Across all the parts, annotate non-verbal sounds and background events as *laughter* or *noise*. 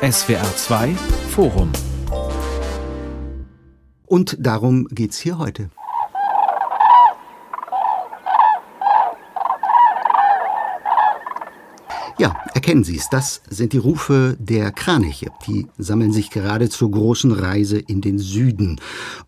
SWR 2 Forum. Und darum geht's hier heute. Ja, erkennen Sie es, das sind die Rufe der Kraniche. Die sammeln sich gerade zur großen Reise in den Süden.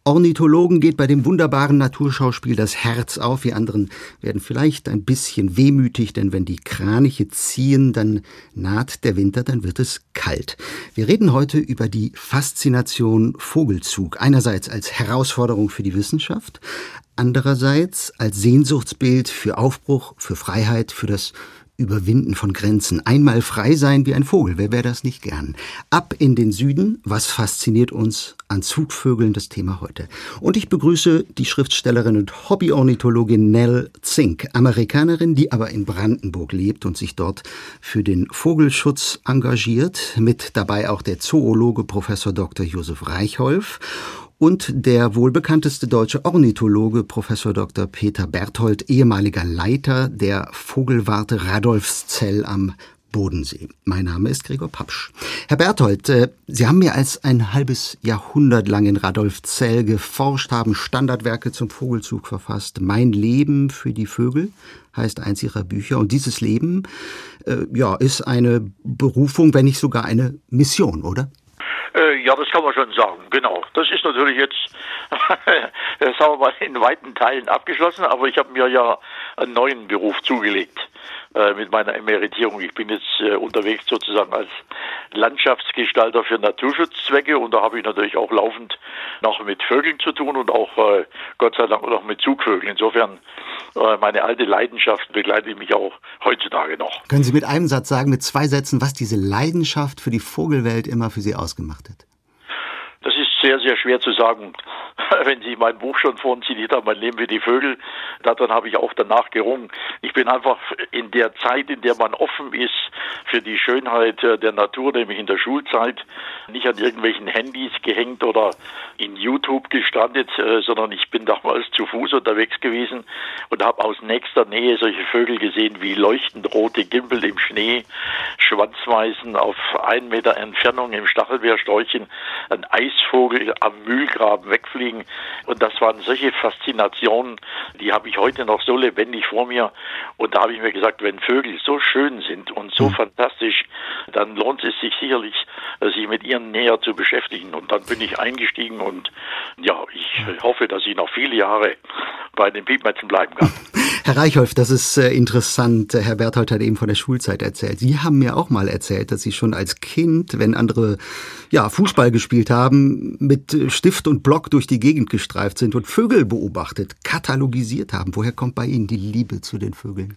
Ornithologen geht bei dem wunderbaren Naturschauspiel das Herz auf. Wir anderen werden vielleicht ein bisschen wehmütig, denn wenn die Kraniche ziehen, dann naht der Winter, dann wird es kalt. Wir reden heute über die Faszination Vogelzug. Einerseits als Herausforderung für die Wissenschaft, andererseits als Sehnsuchtsbild für Aufbruch, für Freiheit, für das Überwinden von Grenzen. Einmal frei sein wie ein Vogel. Wer wäre das nicht gern? Ab in den Süden. Was fasziniert uns an Zugvögeln? Das Thema heute. Und ich begrüße die Schriftstellerin und Hobbyornithologin Nell Zink, Amerikanerin, die aber in Brandenburg lebt und sich dort für den Vogelschutz engagiert. Mit dabei auch der Zoologe Professor Dr. Josef Reichholf und der wohlbekannteste deutsche Ornithologe Professor Dr. Peter Berthold, ehemaliger Leiter der Vogelwarte Radolfszell am Bodensee. Mein Name ist Gregor Papsch. Herr Berthold, äh, Sie haben mehr als ein halbes Jahrhundert lang in Radolfzell geforscht, haben Standardwerke zum Vogelzug verfasst. Mein Leben für die Vögel heißt eins Ihrer Bücher. Und dieses Leben, äh, ja, ist eine Berufung, wenn nicht sogar eine Mission, oder? Ja, das kann man schon sagen, genau. Das ist natürlich jetzt, *laughs* sagen wir mal, in weiten Teilen abgeschlossen, aber ich habe mir ja einen neuen Beruf zugelegt äh, mit meiner Emeritierung. Ich bin jetzt äh, unterwegs sozusagen als Landschaftsgestalter für Naturschutzzwecke und da habe ich natürlich auch laufend noch mit Vögeln zu tun und auch äh, Gott sei Dank noch mit Zugvögeln. Insofern äh, meine alte Leidenschaft begleitet mich auch heutzutage noch. Können Sie mit einem Satz sagen, mit zwei Sätzen, was diese Leidenschaft für die Vogelwelt immer für Sie ausgemacht hat? Sehr, sehr schwer zu sagen. *laughs* Wenn Sie mein Buch schon vorhin zitiert haben, mein Leben wie die Vögel, daran habe ich auch danach gerungen. Ich bin einfach in der Zeit, in der man offen ist für die Schönheit äh, der Natur, nämlich in der Schulzeit, nicht an irgendwelchen Handys gehängt oder in YouTube gestrandet, äh, sondern ich bin damals zu Fuß unterwegs gewesen und habe aus nächster Nähe solche Vögel gesehen wie leuchtend rote Gimpel im Schnee, Schwanzweisen auf einen Meter Entfernung im Stachelbeersträuchchen, ein Eisvogel am Mühlgraben wegfliegen. Und das waren solche Faszinationen, die habe ich heute noch so lebendig vor mir. Und da habe ich mir gesagt, wenn Vögel so schön sind und so mhm. fantastisch, dann lohnt es sich sicherlich, sich mit ihnen näher zu beschäftigen. Und dann bin ich eingestiegen und ja, ich hoffe, dass ich noch viele Jahre bei den Piepmetzen bleiben kann. *laughs* Herr Reichholf, das ist äh, interessant. Herr Berthold hat eben von der Schulzeit erzählt. Sie haben mir auch mal erzählt, dass Sie schon als Kind, wenn andere ja, Fußball gespielt haben, mit Stift und Block durch die Gegend gestreift sind und Vögel beobachtet, katalogisiert haben. Woher kommt bei Ihnen die Liebe zu den Vögeln?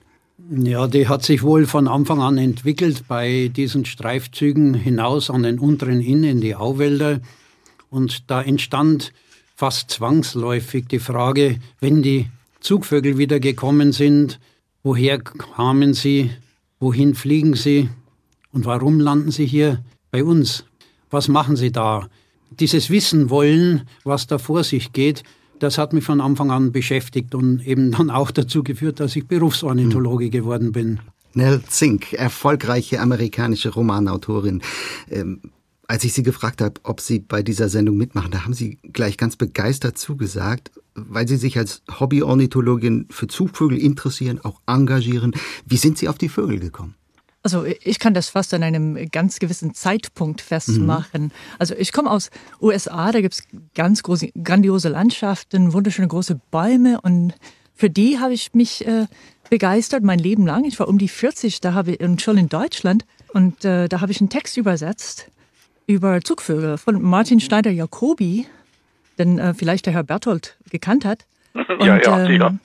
Ja, die hat sich wohl von Anfang an entwickelt bei diesen Streifzügen hinaus an den unteren Inn in die Auwälder. Und da entstand fast zwangsläufig die Frage, wenn die Zugvögel wieder gekommen sind, woher kamen sie, wohin fliegen sie und warum landen sie hier bei uns? Was machen sie da? Dieses Wissen wollen, was da vor sich geht, das hat mich von Anfang an beschäftigt und eben dann auch dazu geführt, dass ich Berufsornithologe geworden bin. Nell Zink, erfolgreiche amerikanische Romanautorin. Ähm, als ich Sie gefragt habe, ob Sie bei dieser Sendung mitmachen, da haben Sie gleich ganz begeistert zugesagt, weil Sie sich als Hobbyornithologin für Zugvögel interessieren, auch engagieren. Wie sind Sie auf die Vögel gekommen? Also ich kann das fast an einem ganz gewissen Zeitpunkt festmachen. Mhm. Also ich komme aus USA, da gibt's ganz große, grandiose Landschaften, wunderschöne große Bäume und für die habe ich mich äh, begeistert mein Leben lang. Ich war um die 40, da habe ich schon in Deutschland und äh, da habe ich einen Text übersetzt über Zugvögel von Martin Schneider-Jacobi, den äh, vielleicht der Herr Berthold gekannt hat. Und, *laughs* ja, ja, ähm,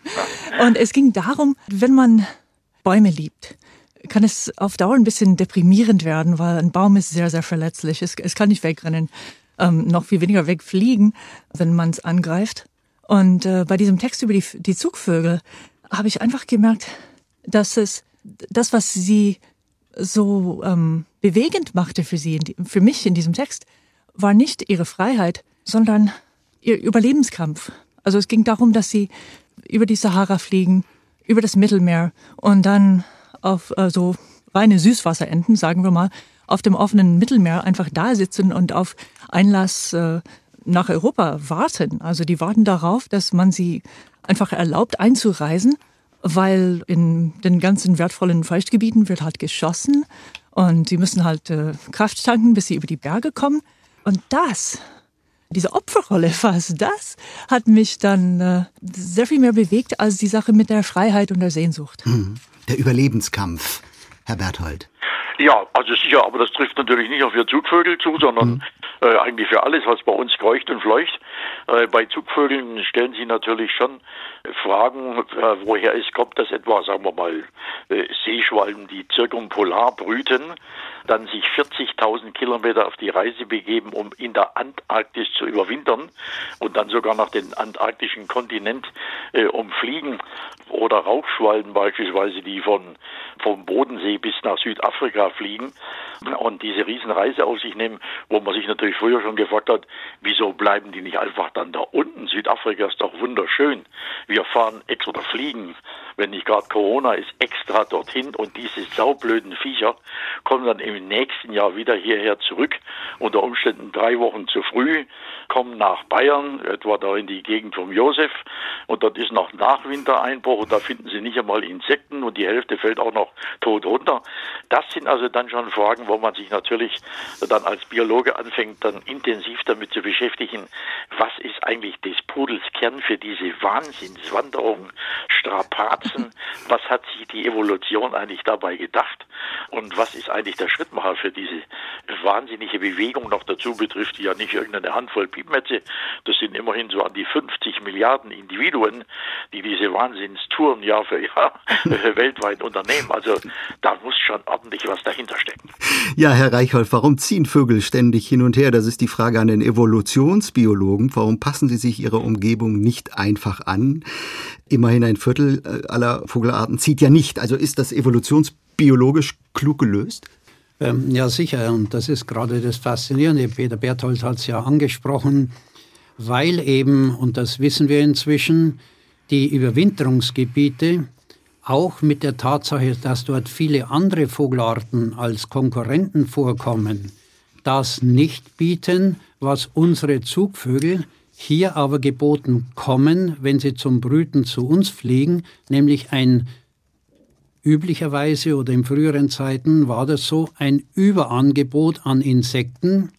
*laughs* und es ging darum, wenn man Bäume liebt, kann es auf Dauer ein bisschen deprimierend werden, weil ein Baum ist sehr, sehr verletzlich. Es, es kann nicht wegrennen, ähm, noch viel weniger wegfliegen, wenn man es angreift. Und äh, bei diesem Text über die, die Zugvögel habe ich einfach gemerkt, dass es das, was sie so ähm, bewegend machte für sie, für mich in diesem Text, war nicht ihre Freiheit, sondern ihr Überlebenskampf. Also es ging darum, dass sie über die Sahara fliegen, über das Mittelmeer und dann auf äh, so reine Süßwasserenten, sagen wir mal, auf dem offenen Mittelmeer einfach da sitzen und auf Einlass äh, nach Europa warten. Also die warten darauf, dass man sie einfach erlaubt einzureisen, weil in den ganzen wertvollen Feuchtgebieten wird halt geschossen und sie müssen halt äh, Kraft tanken, bis sie über die Berge kommen. Und das, diese Opferrolle *laughs* fast, das hat mich dann äh, sehr viel mehr bewegt als die Sache mit der Freiheit und der Sehnsucht. Hm. Der Überlebenskampf, Herr Berthold. Ja, also sicher, aber das trifft natürlich nicht auf wir Zugvögel zu, sondern mhm. äh, eigentlich für alles, was bei uns kreucht und fleucht. Äh, bei Zugvögeln stellen Sie natürlich schon Fragen, äh, woher es kommt, dass etwa, sagen wir mal, äh, Seeschwalben, die zirkumpolar brüten, dann sich 40.000 Kilometer auf die Reise begeben, um in der Antarktis zu überwintern und dann sogar nach dem antarktischen Kontinent umfliegen. Oder Rauchschwalben beispielsweise, die von, vom Bodensee bis nach Südafrika fliegen und diese Riesenreise auf sich nehmen, wo man sich natürlich früher schon gefragt hat, wieso bleiben die nicht einfach dann da unten? Südafrika ist doch wunderschön. Wir fahren ex oder fliegen, wenn nicht gerade Corona ist, extra dorthin und diese saublöden Viecher kommen dann im nächsten Jahr wieder hierher zurück, unter Umständen drei Wochen zu früh, kommen nach Bayern, etwa da in die Gegend vom Josef. Und dort ist noch Nachwintereinbruch und da finden sie nicht einmal Insekten und die Hälfte fällt auch noch tot runter. Das sind also dann schon Fragen, wo man sich natürlich dann als Biologe anfängt, dann intensiv damit zu beschäftigen, was ist eigentlich des Pudels Kern für diese Wahnsinnswanderung, Strapazen, was hat sich die Evolution eigentlich dabei gedacht und was ist eigentlich der Schrittmacher für diese wahnsinnige Bewegung noch dazu betrifft, die ja nicht irgendeine Handvoll Piepmetze, das sind immerhin so an die 50 Milliarden Individuen, die diese Wahnsinnstouren Jahr für Jahr *laughs* weltweit unternehmen. Also da muss schon ordentlich was dahinter stecken. Ja, Herr Reichholf, warum ziehen Vögel ständig hin und her? Das ist die Frage an den Evolutionsbiologen. Warum passen sie sich ihrer Umgebung nicht einfach an? Immerhin ein Viertel äh, aller Vogelarten zieht ja nicht. Also ist das evolutionsbiologisch klug gelöst? Ähm, ja, sicher. Und das ist gerade das Faszinierende. Peter Berthold hat es ja angesprochen, weil eben, und das wissen wir inzwischen, die Überwinterungsgebiete auch mit der Tatsache, dass dort viele andere Vogelarten als Konkurrenten vorkommen, das nicht bieten, was unsere Zugvögel hier aber geboten kommen, wenn sie zum Brüten zu uns fliegen, nämlich ein üblicherweise oder in früheren Zeiten war das so ein Überangebot an Insekten,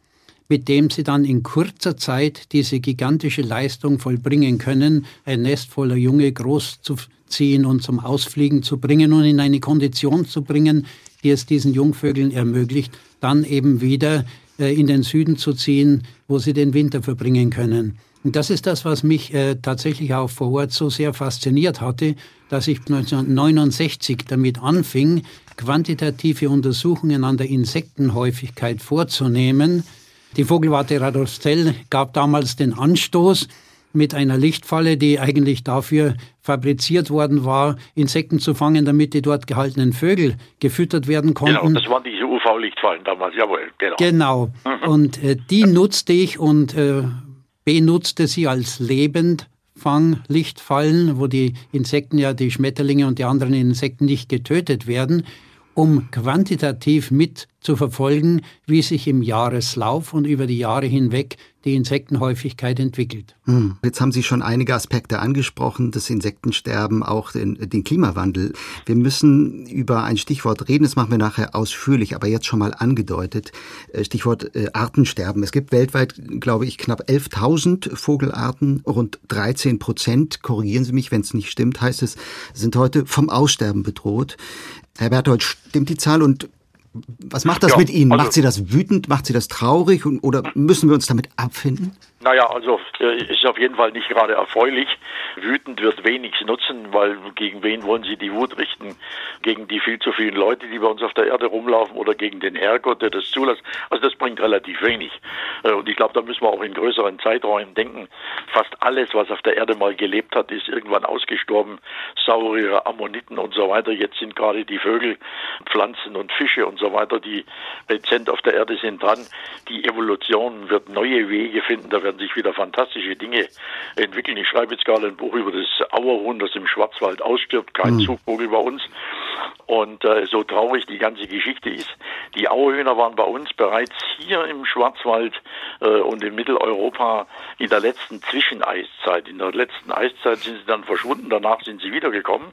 mit dem sie dann in kurzer Zeit diese gigantische Leistung vollbringen können, ein Nest voller Junge groß zu ziehen und zum Ausfliegen zu bringen und in eine Kondition zu bringen, die es diesen Jungvögeln ermöglicht, dann eben wieder äh, in den Süden zu ziehen, wo sie den Winter verbringen können. Und das ist das, was mich äh, tatsächlich auch vor Ort so sehr fasziniert hatte, dass ich 1969 damit anfing, quantitative Untersuchungen an der Insektenhäufigkeit vorzunehmen. Die Vogelwarte Radolfzell gab damals den Anstoß, mit einer Lichtfalle, die eigentlich dafür fabriziert worden war, Insekten zu fangen, damit die dort gehaltenen Vögel gefüttert werden konnten. Genau, das waren diese UV-Lichtfallen damals, jawohl, genau. Genau, mhm. und äh, die nutzte ich und äh, benutzte sie als Lebendfanglichtfallen, wo die Insekten ja, die Schmetterlinge und die anderen Insekten nicht getötet werden, um quantitativ mit zu verfolgen, wie sich im Jahreslauf und über die Jahre hinweg die Insektenhäufigkeit entwickelt. Hm. Jetzt haben Sie schon einige Aspekte angesprochen, das Insektensterben, auch den, den, Klimawandel. Wir müssen über ein Stichwort reden, das machen wir nachher ausführlich, aber jetzt schon mal angedeutet. Äh, Stichwort äh, Artensterben. Es gibt weltweit, glaube ich, knapp 11.000 Vogelarten, rund 13 Prozent, korrigieren Sie mich, wenn es nicht stimmt, heißt es, sind heute vom Aussterben bedroht. Herr Berthold, stimmt die Zahl und was macht das ja, mit Ihnen? Also, macht Sie das wütend? Macht Sie das traurig? oder müssen wir uns damit abfinden? Naja, also äh, ist auf jeden Fall nicht gerade erfreulich. Wütend wird wenig nutzen, weil gegen wen wollen Sie die Wut richten? Gegen die viel zu vielen Leute, die bei uns auf der Erde rumlaufen oder gegen den Herrgott, der das zulässt? Also das bringt relativ wenig. Äh, und ich glaube, da müssen wir auch in größeren Zeiträumen denken. Fast alles, was auf der Erde mal gelebt hat, ist irgendwann ausgestorben. Saurier, Ammoniten und so weiter. Jetzt sind gerade die Vögel, Pflanzen und Fische und so weiter, die rezent auf der Erde sind dran. Die Evolution wird neue Wege finden. Da werden sich wieder fantastische Dinge entwickeln. Ich schreibe jetzt gerade ein Buch über das Auerhuhn, das im Schwarzwald ausstirbt, kein mhm. Zugvogel bei uns. Und äh, so traurig die ganze Geschichte ist, die Auerhühner waren bei uns bereits hier im Schwarzwald äh, und in Mitteleuropa in der letzten Zwischeneiszeit. In der letzten Eiszeit sind sie dann verschwunden, danach sind sie wiedergekommen.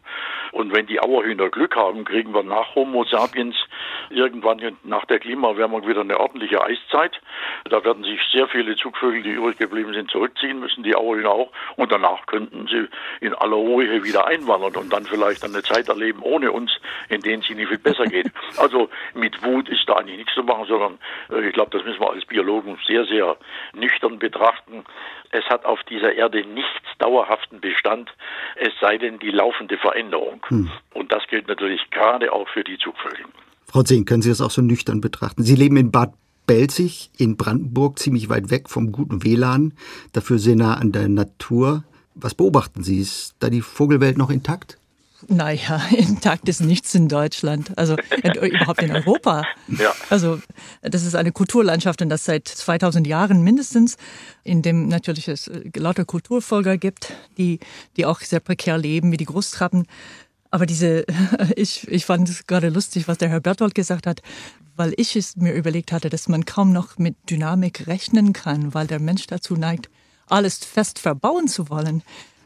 Und wenn die Auerhühner Glück haben, kriegen wir nach Homo sapiens irgendwann nach der Klimaerwärmung wieder eine ordentliche Eiszeit. Da werden sich sehr viele Zugvögel, die übrig geblieben sind, zurückziehen müssen, die Auerhühner auch. Und danach könnten sie in aller Ruhe wieder einwandern und dann vielleicht eine Zeit erleben ohne uns, in denen es ihnen viel besser geht. *laughs* Also mit Wut ist da eigentlich nichts zu machen, sondern äh, ich glaube, das müssen wir als Biologen sehr, sehr nüchtern betrachten. Es hat auf dieser Erde nichts dauerhaften Bestand, es sei denn die laufende Veränderung. Hm. Und das gilt natürlich gerade auch für die Zugvögel. Frau Zehn, können Sie das auch so nüchtern betrachten? Sie leben in Bad Belzig in Brandenburg, ziemlich weit weg vom guten WLAN, dafür sehr nah an der Natur. Was beobachten Sie? Ist da die Vogelwelt noch intakt? Naja, *laughs* intakt ist nichts in Deutschland, also überhaupt in Europa. *laughs* Ja. Also das ist eine Kulturlandschaft und das seit 2000 Jahren mindestens, in dem natürlich es äh, lauter Kulturfolger gibt, die, die auch sehr prekär leben, wie die Großtrappen. Aber diese, *laughs* ich, ich fand es gerade lustig, was der Herr Berthold gesagt hat, weil ich es mir überlegt hatte, dass man kaum noch mit Dynamik rechnen kann, weil der Mensch dazu neigt, alles fest verbauen zu wollen.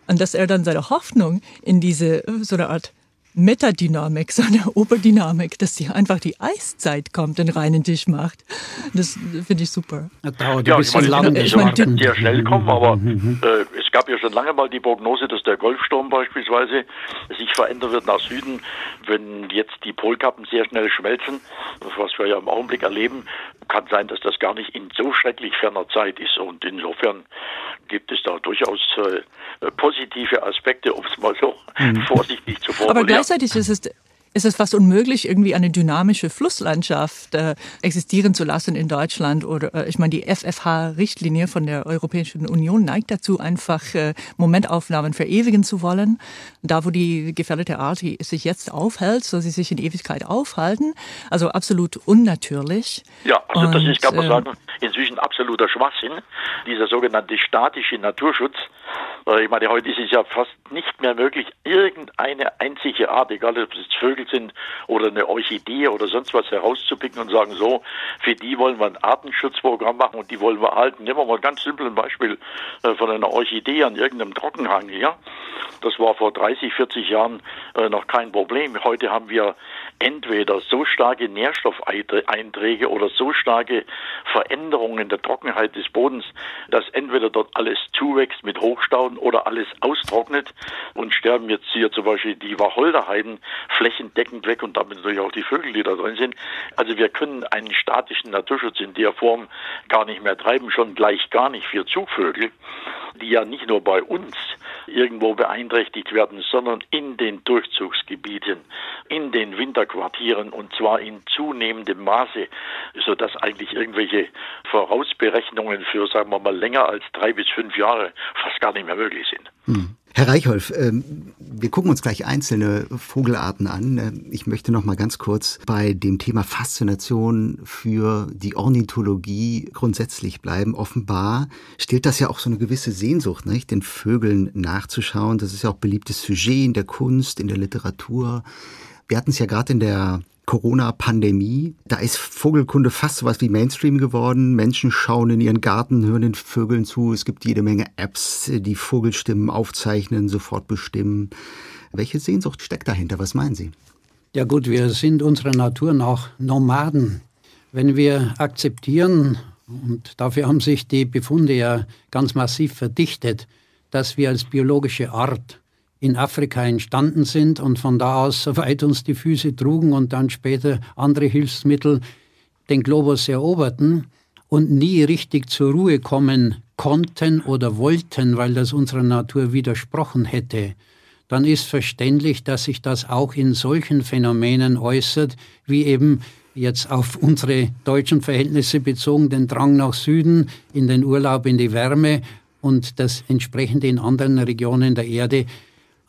Und dass er dann seine Hoffnung in diese so eine Art Metadynamik, so eine Oberdynamik, dass sie einfach die Eiszeit kommt, den reinen Tisch macht. Das finde ich super. Das dauert ja, ein bisschen ich meine, Ich meine, die sehr schnell kommen, aber äh, es gab ja schon lange mal die Prognose, dass der Golfsturm beispielsweise sich verändern wird nach Süden, wenn jetzt die Polkappen sehr schnell schmelzen, was wir ja im Augenblick erleben, kann sein, dass das gar nicht in so schrecklich ferner Zeit ist. Und insofern gibt es da durchaus äh, positive Aspekte, um es mal so mhm. *laughs* vorsichtig zu formulieren gleichzeitig ist es ist es fast unmöglich, irgendwie eine dynamische Flusslandschaft äh, existieren zu lassen in Deutschland. Oder äh, ich meine, die FFH-Richtlinie von der Europäischen Union neigt dazu, einfach äh, Momentaufnahmen verewigen zu wollen. Da, wo die gefährdete Art sich jetzt aufhält, soll sie sich in Ewigkeit aufhalten. Also absolut unnatürlich. Ja, also Und, das ist, kann man äh, sagen, inzwischen absoluter Schwachsinn. Dieser sogenannte statische Naturschutz. Äh, ich meine, heute ist es ja fast nicht mehr möglich, irgendeine einzige Art, egal ob es Vögel sind oder eine Orchidee oder sonst was herauszupicken und sagen, so, für die wollen wir ein Artenschutzprogramm machen und die wollen wir halten. Nehmen wir mal ganz simpel ein Beispiel äh, von einer Orchidee an irgendeinem Trockenhang hier. Das war vor 30, 40 Jahren äh, noch kein Problem. Heute haben wir entweder so starke Nährstoffeinträge oder so starke Veränderungen der Trockenheit des Bodens, dass entweder dort alles zuwächst mit Hochstauden oder alles austrocknet und sterben jetzt hier zum Beispiel die Wacholderheiden flächendeckend weg und damit natürlich auch die Vögel, die da drin sind. Also wir können einen statischen Naturschutz in der Form gar nicht mehr treiben, schon gleich gar nicht für Zugvögel, die ja nicht nur bei uns irgendwo beeinträchtigt werden, sondern in den Durchzugsgebieten, in den Winterquartieren und zwar in zunehmendem Maße, sodass eigentlich irgendwelche Vorausberechnungen für, sagen wir mal, länger als drei bis fünf Jahre fast gar nicht mehr möglich sind. Hm. Herr Reichholf, ähm, wir gucken uns gleich einzelne Vogelarten an. Ich möchte noch mal ganz kurz bei dem Thema Faszination für die Ornithologie grundsätzlich bleiben. Offenbar stillt das ja auch so eine gewisse Sehnsucht, nicht? den Vögeln nachzuschauen. Das ist ja auch beliebtes Sujet in der Kunst, in der Literatur. Wir hatten es ja gerade in der Corona-Pandemie. Da ist Vogelkunde fast so was wie Mainstream geworden. Menschen schauen in ihren Garten, hören den Vögeln zu. Es gibt jede Menge Apps, die Vogelstimmen aufzeichnen, sofort bestimmen. Welche Sehnsucht steckt dahinter? Was meinen Sie? Ja gut, wir sind unserer Natur nach Nomaden. Wenn wir akzeptieren, und dafür haben sich die Befunde ja ganz massiv verdichtet, dass wir als biologische Art in Afrika entstanden sind und von da aus, soweit uns die Füße trugen und dann später andere Hilfsmittel den Globus eroberten und nie richtig zur Ruhe kommen konnten oder wollten, weil das unserer Natur widersprochen hätte, dann ist verständlich, dass sich das auch in solchen Phänomenen äußert, wie eben jetzt auf unsere deutschen Verhältnisse bezogen, den Drang nach Süden, in den Urlaub, in die Wärme und das entsprechende in anderen Regionen der Erde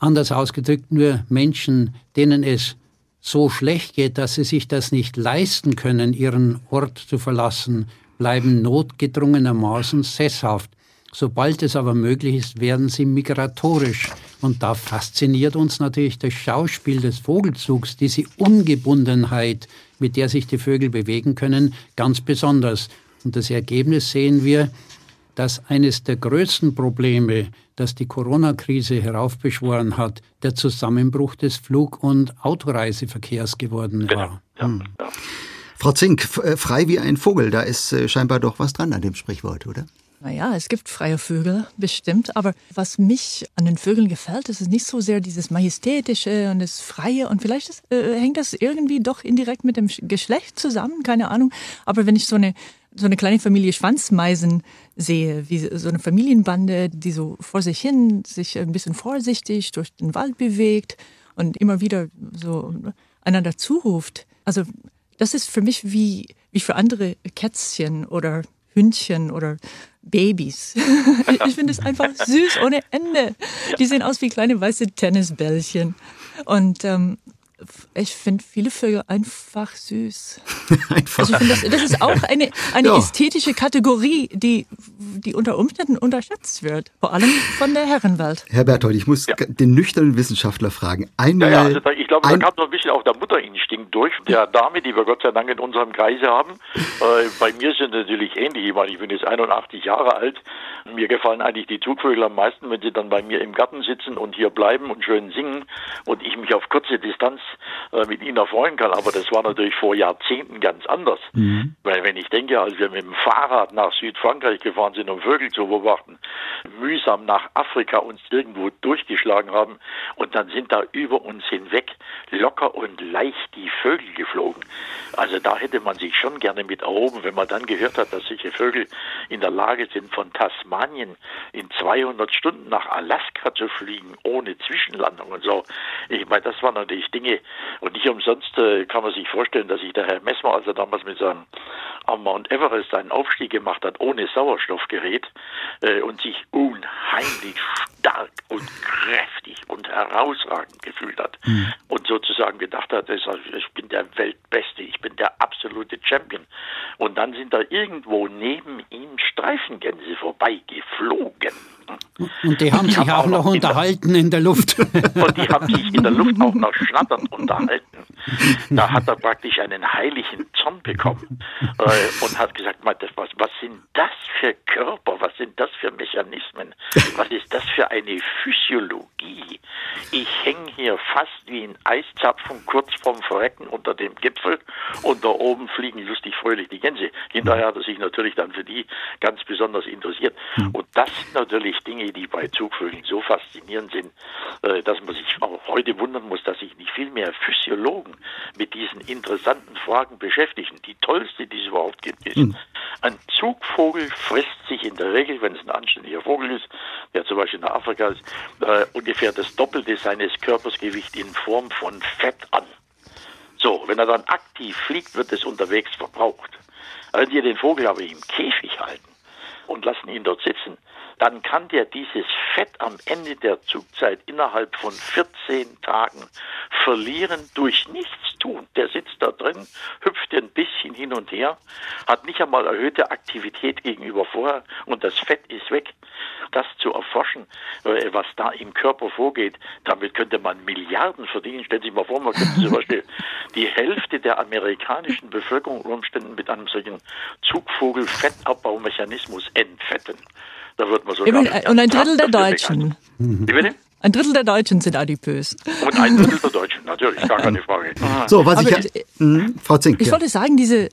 Anders ausgedrückt, nur Menschen, denen es so schlecht geht, dass sie sich das nicht leisten können, ihren Ort zu verlassen, bleiben notgedrungenermaßen sesshaft. Sobald es aber möglich ist, werden sie migratorisch. Und da fasziniert uns natürlich das Schauspiel des Vogelzugs, diese Ungebundenheit, mit der sich die Vögel bewegen können, ganz besonders. Und das Ergebnis sehen wir, dass eines der größten Probleme, das die Corona-Krise heraufbeschworen hat, der Zusammenbruch des Flug- und Autoreiseverkehrs geworden genau. war. Ja, hm. ja. Frau Zink, äh, frei wie ein Vogel, da ist äh, scheinbar doch was dran an dem Sprichwort, oder? Naja, es gibt freie Vögel, bestimmt. Aber was mich an den Vögeln gefällt, ist nicht so sehr dieses Majestätische und das Freie. Und vielleicht ist, äh, hängt das irgendwie doch indirekt mit dem Geschlecht zusammen, keine Ahnung. Aber wenn ich so eine, so eine kleine Familie Schwanzmeisen sehe, wie so eine Familienbande, die so vor sich hin sich ein bisschen vorsichtig durch den Wald bewegt und immer wieder so einander zuruft. Also das ist für mich wie, wie für andere Kätzchen oder Hündchen oder Babys. *laughs* ich finde es einfach süß ohne Ende. Die sehen aus wie kleine weiße Tennisbällchen. Und ähm, ich finde viele Vögel einfach süß. *laughs* einfach. Also ich finde, das, das ist auch eine, eine ja. ästhetische Kategorie, die, die unter Umständen unterschätzt wird. Vor allem von der Herrenwelt. Herr Berthold, ich muss ja. den nüchternen Wissenschaftler fragen. Einmal, ja, ja, also da, ich glaube, ein da kam noch ein bisschen auch der Mutterinstinkt durch. Der Dame, die wir Gott sei Dank in unserem Kreise haben. Äh, bei mir sind natürlich ähnlich. Ich meine, ich bin jetzt 81 Jahre alt. Mir gefallen eigentlich die Zugvögel am meisten, wenn sie dann bei mir im Garten sitzen und hier bleiben und schön singen und ich mich auf kurze Distanz äh, mit ihnen erfreuen kann. Aber das war natürlich vor Jahrzehnten ganz anders. Mhm. Weil wenn ich denke, als wir mit dem Fahrrad nach Südfrankreich gefahren sind, um Vögel zu beobachten, mühsam nach Afrika uns irgendwo durchgeschlagen haben und dann sind da über uns hinweg locker und leicht die Vögel geflogen. Also da hätte man sich schon gerne mit erhoben, wenn man dann gehört hat, dass solche Vögel in der Lage sind, von Tasmanien in 200 Stunden nach Alaska zu fliegen, ohne Zwischenlandung und so. Ich meine, das waren natürlich Dinge, und nicht umsonst äh, kann man sich vorstellen, dass sich der Herr Messmer, als er damals mit seinem am Mount Everest einen Aufstieg gemacht hat, ohne Sauerstoffgerät äh, und sich unheimlich stark und kräftig und herausragend gefühlt hat mhm. und sozusagen gedacht hat, ich bin der Weltbeste, ich bin der absolute Champion. Und dann sind da irgendwo neben ihm Streifengänse vorbeigeflogen. Und die haben die sich haben auch noch unterhalten in der Luft. *laughs* Und die haben sich in der Luft auch noch schnatternd unterhalten. Da hat er praktisch einen heiligen Zorn bekommen äh, und hat gesagt, was, was sind das für Körper, was sind das für Mechanismen, was ist das für eine Physiologie. Ich hänge hier fast wie ein Eiszapfen kurz vorm Verrecken unter dem Gipfel und da oben fliegen lustig fröhlich die Gänse. Hinterher hat er sich natürlich dann für die ganz besonders interessiert. Hm. Und das sind natürlich Dinge, die bei Zugvögeln so faszinierend sind, äh, dass man sich auch heute wundern muss, dass sich nicht viel mehr Physiologen mit diesen interessanten Fragen beschäftigen. Die tollste, die es überhaupt gibt, ist, mhm. ein Zugvogel frisst sich in der Regel, wenn es ein anständiger Vogel ist, der zum Beispiel in Afrika ist, äh, ungefähr das Doppelte seines Körpersgewichts in Form von Fett an. So, wenn er dann aktiv fliegt, wird es unterwegs verbraucht. Wenn Sie den Vogel aber im Käfig halten und lassen ihn dort sitzen, dann kann der dieses Fett am Ende der Zugzeit innerhalb von 14 Tagen verlieren durch nichts tun. Der sitzt da drin, hüpft ein bisschen hin und her, hat nicht einmal erhöhte Aktivität gegenüber vorher und das Fett ist weg. Das zu erforschen, äh, was da im Körper vorgeht, damit könnte man Milliarden verdienen. Stellen Sie sich mal vor, man könnte zum *laughs* Beispiel die Hälfte der amerikanischen Bevölkerung Umständen mit einem solchen Zugvogel-Fettabbaumechanismus entfetten. Da wird man so. und ein Drittel der Deutschen. Wie bitte? Ein Drittel der Deutschen sind adipös. Und ein Drittel der Deutschen, natürlich, gar keine Frage. *laughs* So, was Aber ich, mh, Frau Zink. Ich ja. wollte sagen, diese,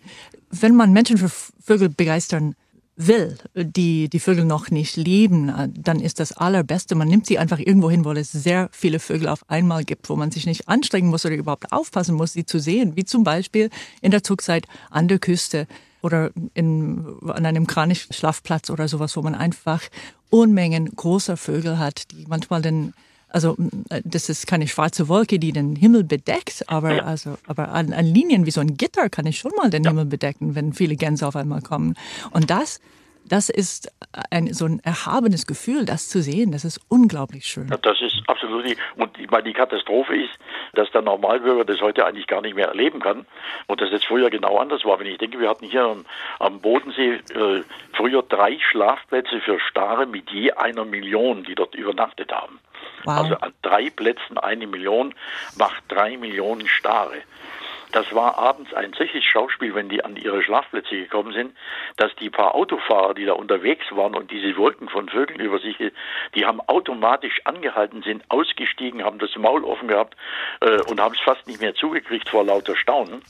wenn man Menschen für Vögel begeistern will, die die Vögel noch nicht lieben, dann ist das allerbeste. Man nimmt sie einfach irgendwo hin, wo es sehr viele Vögel auf einmal gibt, wo man sich nicht anstrengen muss oder überhaupt aufpassen muss, sie zu sehen. Wie zum Beispiel in der Zugzeit an der Küste oder in, an einem Kranichschlafplatz oder sowas, wo man einfach Unmengen großer Vögel hat, die manchmal den also das ist keine schwarze Wolke, die den Himmel bedeckt, aber also aber an, an Linien wie so ein Gitter kann ich schon mal den ja. Himmel bedecken, wenn viele Gänse auf einmal kommen. Und das das ist ein, so ein erhabenes Gefühl, das zu sehen. Das ist unglaublich schön. Ja, das ist absolut. Und ich meine, die Katastrophe ist, dass der Normalbürger das heute eigentlich gar nicht mehr erleben kann. Und das jetzt früher genau anders war. Wenn ich denke, wir hatten hier am, am Bodensee äh, früher drei Schlafplätze für Stare mit je einer Million, die dort übernachtet haben. Wow. Also an drei Plätzen eine Million macht drei Millionen Stare. Das war abends ein solches Schauspiel, wenn die an ihre Schlafplätze gekommen sind, dass die paar Autofahrer, die da unterwegs waren und diese Wolken von Vögeln über sich, die haben automatisch angehalten, sind ausgestiegen, haben das Maul offen gehabt äh, und haben es fast nicht mehr zugekriegt vor lauter Staunen.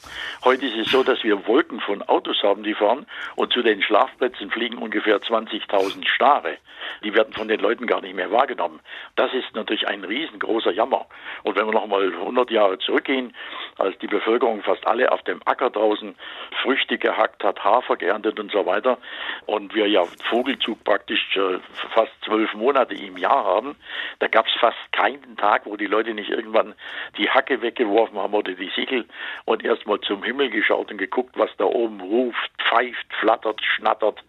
Heute ist es so, dass wir Wolken von Autos haben, die fahren und zu den Schlafplätzen fliegen ungefähr 20.000 Stare. Die werden von den Leuten gar nicht mehr wahrgenommen. Das ist natürlich ein riesengroßer Jammer. Und wenn wir noch mal 100 Jahre zurückgehen, als die Bevölkerung fast alle auf dem Acker draußen Früchte gehackt hat, Hafer geerntet und so weiter, und wir ja Vogelzug praktisch äh, fast zwölf Monate im Jahr haben, da gab es fast keinen Tag, wo die Leute nicht irgendwann die Hacke weggeworfen haben oder die Sichel und erstmal zum Himmel geschaut und geguckt, was da oben ruft, pfeift, flattert, schnattert,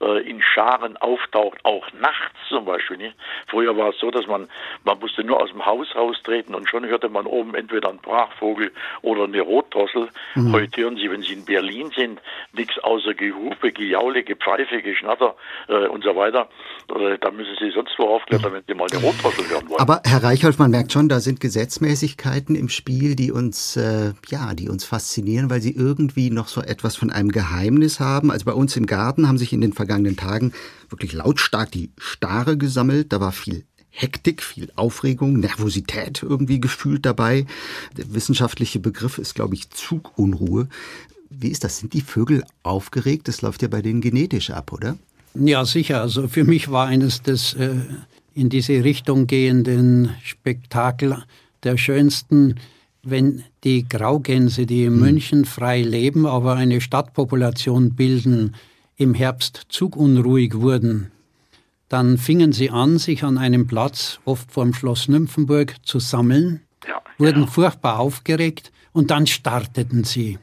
äh, in Scharen auftaucht, auch nachts zum Beispiel. Früher war es so, dass man, man musste nur aus dem Haus raustreten und schon hörte man oben entweder einen Brachvogel oder eine Rotdrossel. Mhm. Heute hören Sie, wenn Sie in Berlin sind, nichts außer Gehupe, Gejaule, Gepfeife, Geschnatter äh, und so weiter. Äh, da müssen Sie sonst wo aufklettern, wenn Sie mal eine Rotdrossel hören wollen. Aber Herr Reichholf, man merkt schon, da sind Gesetzmäßigkeiten im Spiel, die uns, äh, ja, die uns faszinieren, weil sie irgendwie noch so etwas von einem Geheimnis haben. Also bei uns im Garten haben sich in den vergangenen Tagen wirklich lautstark die Stare gesammelt. Da war viel Hektik, viel Aufregung, Nervosität irgendwie gefühlt dabei. Der wissenschaftliche Begriff ist, glaube ich, Zugunruhe. Wie ist das? Sind die Vögel aufgeregt? Das läuft ja bei denen genetisch ab, oder? Ja, sicher. Also für mich war eines des äh, in diese Richtung gehenden Spektakel der schönsten, wenn die Graugänse, die in hm. München frei leben, aber eine Stadtpopulation bilden, im Herbst zugunruhig wurden dann fingen sie an, sich an einem Platz, oft vorm Schloss Nymphenburg, zu sammeln, ja, wurden ja. furchtbar aufgeregt und dann starteten sie.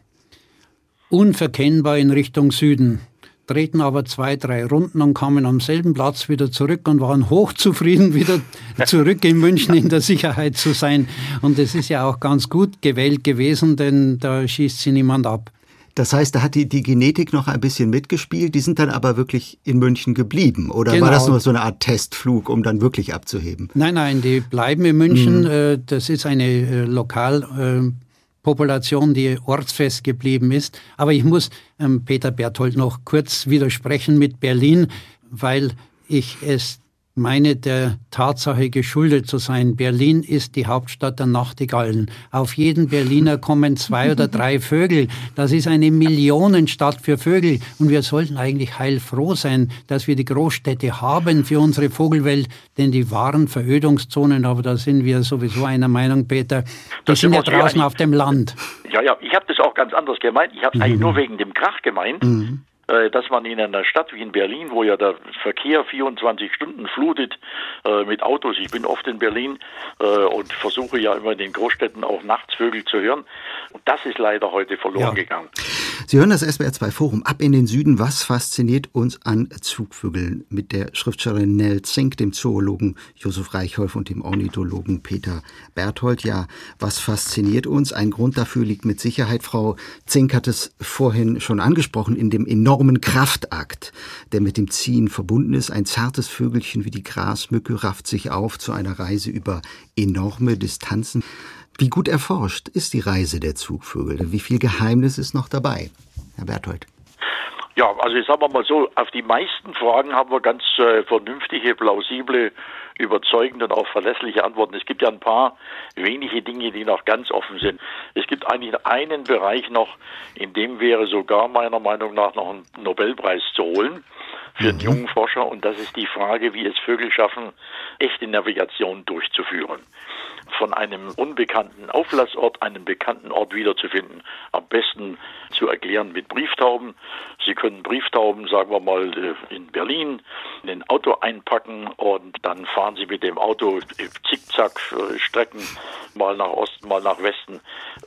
Unverkennbar in Richtung Süden, drehten aber zwei, drei Runden und kamen am selben Platz wieder zurück und waren hochzufrieden, *laughs* wieder zurück in München in der Sicherheit zu sein. Und es ist ja auch ganz gut gewählt gewesen, denn da schießt sie niemand ab. Das heißt, da hat die, die Genetik noch ein bisschen mitgespielt, die sind dann aber wirklich in München geblieben. Oder genau. war das nur so eine Art Testflug, um dann wirklich abzuheben? Nein, nein, die bleiben in München. Mhm. Das ist eine äh, Lokalpopulation, die ortsfest geblieben ist. Aber ich muss ähm, Peter Berthold noch kurz widersprechen mit Berlin, weil ich es meine der Tatsache geschuldet zu sein. Berlin ist die Hauptstadt der Nachtigallen. Auf jeden Berliner kommen zwei oder *laughs* drei Vögel. Das ist eine Millionenstadt für Vögel. Und wir sollten eigentlich heilfroh sein, dass wir die Großstädte haben für unsere Vogelwelt. Denn die wahren Verödungszonen, aber da sind wir sowieso einer Meinung, Peter, die sind ja draußen auf dem Land. Ja, ja, ich habe das auch ganz anders gemeint. Ich habe es mhm. eigentlich nur wegen dem Krach gemeint. Mhm. Äh, dass man in einer Stadt wie in Berlin, wo ja der Verkehr 24 Stunden flutet äh, mit Autos, ich bin oft in Berlin äh, und versuche ja immer in den Großstädten auch Nachtsvögel zu hören. Und das ist leider heute verloren ja. gegangen. Sie hören das SWR2 Forum ab in den Süden. Was fasziniert uns an Zugvögeln? Mit der Schriftstellerin Nell Zink, dem Zoologen Josef Reichholf und dem Ornithologen Peter Berthold. Ja, was fasziniert uns? Ein Grund dafür liegt mit Sicherheit, Frau Zink hat es vorhin schon angesprochen, in dem enormen enormen Kraftakt, der mit dem Ziehen verbunden ist. Ein zartes Vögelchen wie die Grasmücke rafft sich auf zu einer Reise über enorme Distanzen. Wie gut erforscht ist die Reise der Zugvögel? Wie viel Geheimnis ist noch dabei? Herr Berthold. Ja, also ich sage mal so, auf die meisten Fragen haben wir ganz äh, vernünftige, plausible überzeugende und auch verlässliche Antworten. Es gibt ja ein paar wenige Dinge, die noch ganz offen sind. Es gibt eigentlich einen Bereich noch, in dem wäre sogar meiner Meinung nach noch ein Nobelpreis zu holen für einen mhm. jungen Forscher und das ist die Frage, wie es Vögel schaffen, echte Navigation durchzuführen von einem unbekannten Auflassort einen bekannten Ort wiederzufinden. Am besten zu erklären mit Brieftauben. Sie können Brieftauben, sagen wir mal, äh, in Berlin in ein Auto einpacken und dann fahren Sie mit dem Auto zickzack äh, Strecken, mal nach Osten, mal nach Westen.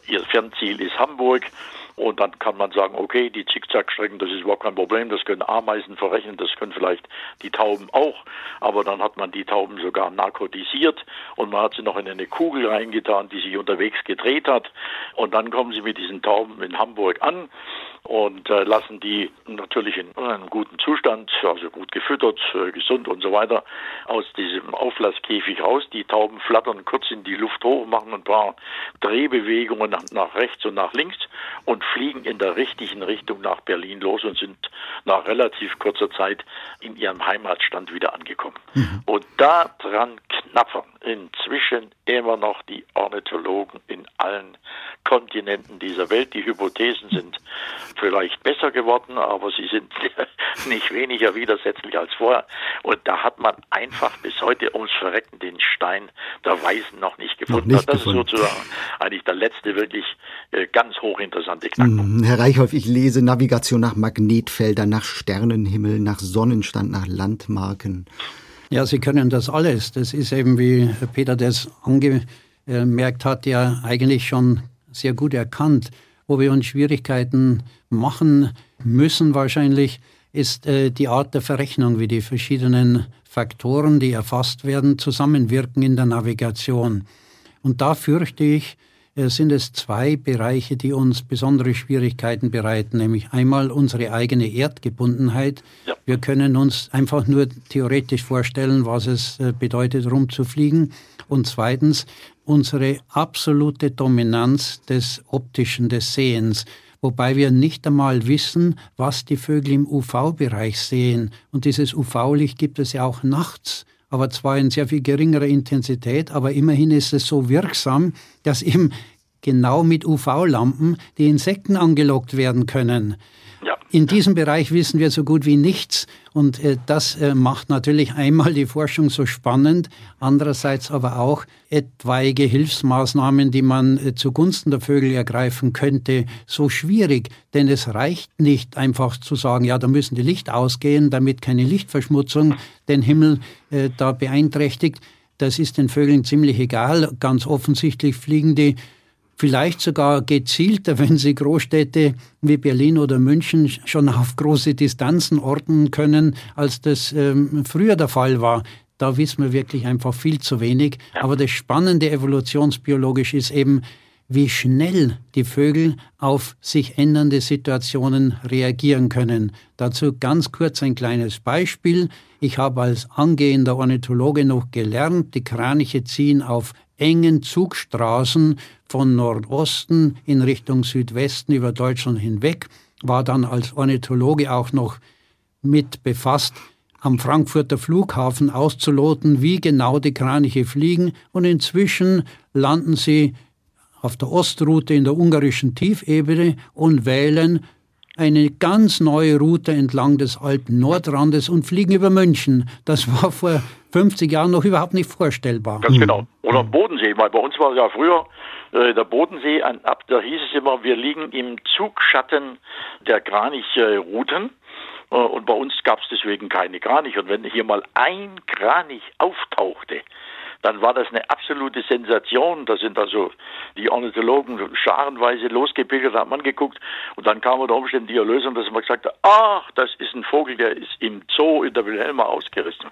Ihr Fernziel ist Hamburg Und dann kann man sagen, okay, die Zickzackstrecken, das ist überhaupt kein Problem, das können Ameisen verrechnen, das können vielleicht die Tauben auch, aber dann hat man die Tauben sogar narkotisiert und man hat sie noch in eine Kugel reingetan, die sich unterwegs gedreht hat. Und dann kommen sie mit diesen Tauben in Hamburg an und äh, lassen die natürlich in einem guten Zustand, also gut gefüttert, äh, gesund und so weiter, aus diesem Auflasskäfig raus. Die Tauben flattern kurz in die Luft hoch, machen ein paar Drehbewegungen nach, nach rechts und nach links und fliegen in der richtigen Richtung nach Berlin los und sind nach relativ kurzer Zeit in ihrem Heimatstand wieder angekommen. Mhm. Und daran knappern inzwischen immer noch die Ornithologen in allen Kontinenten dieser Welt. Die Hypothesen sind vielleicht besser geworden, aber sie sind *laughs* nicht weniger widersetzlich als vorher. Und da hat man einfach bis heute ums Verrecken den Stein der Weisen noch nicht gefunden. Noch nicht das gefunden. ist sozusagen eigentlich der letzte wirklich äh, ganz hochinteressante Knackpunkt. Mhm. Herr Reichholf, ich lese Navigation nach Magnetfeldern, nach Sternenhimmel, nach Sonnenstand, nach Landmarken. Ja, Sie können das alles. Das ist eben, wie Peter das angemerkt hat, ja eigentlich schon sehr gut erkannt. Wo wir uns Schwierigkeiten machen müssen wahrscheinlich, ist äh, die Art der Verrechnung, wie die verschiedenen Faktoren, die erfasst werden, zusammenwirken in der Navigation. Und da fürchte ich, äh, sind es zwei Bereiche, die uns besondere Schwierigkeiten bereiten, nämlich einmal unsere eigene Erdgebundenheit. Ja. Wir können uns einfach nur theoretisch vorstellen, was es äh, bedeutet, rumzufliegen. Und zweitens unsere absolute Dominanz des optischen, des Sehens wobei wir nicht einmal wissen, was die Vögel im UV-Bereich sehen. Und dieses UV-Licht gibt es ja auch nachts, aber zwar in sehr viel geringerer Intensität, aber immerhin ist es so wirksam, dass eben genau mit UV-Lampen die Insekten angelockt werden können. In diesem Bereich wissen wir so gut wie nichts und äh, das äh, macht natürlich einmal die Forschung so spannend, andererseits aber auch etwaige Hilfsmaßnahmen, die man äh, zugunsten der Vögel ergreifen könnte, so schwierig, denn es reicht nicht einfach zu sagen, ja, da müssen die Licht ausgehen, damit keine Lichtverschmutzung den Himmel da beeinträchtigt. Das ist den Vögeln ziemlich egal. Ganz offensichtlich fliegen die vielleicht sogar gezielter, *laughs* wenn sie Großstädte wie Berlin oder München schon auf große Distanzen orten können, als das ähm, früher der Fall war. Da wissen wir wirklich einfach viel zu wenig. Aber das Spannende evolutionsbiologisch ist eben, wie schnell die Vögel auf sich ändernde Situationen reagieren können. Dazu ganz kurz ein kleines Beispiel. Ich habe als angehender Ornithologe noch gelernt, die Kraniche ziehen auf engen Zugstraßen von Nordosten in Richtung Südwesten über Deutschland hinweg, war dann als Ornithologe auch noch mit befasst, am Frankfurter Flughafen auszuloten, wie genau die Kraniche fliegen und inzwischen landen sie auf der Ostroute in der ungarischen Tiefebene und wählen eine ganz neue Route entlang des Alpen-Nordrandes und fliegen über München. Das war vor 50 Jahren noch überhaupt nicht vorstellbar. Ganz genau. Oder am Bodensee, weil bei uns war es ja früher äh, der Bodensee, ab da hieß es immer, wir liegen im Zugschatten der Kranichrouten. Äh, und bei uns gab es deswegen keine Kranich. Und wenn hier mal ein Kranich auftauchte, dann war das eine absolute Sensation. Da sind also die Ornithologen scharenweise losgebildet, haben angeguckt und dann kam unter Umständen die Erlösung, dass man gesagt hat, ach, das ist ein Vogel, der ist im Zoo in der Wilhelma ausgerissen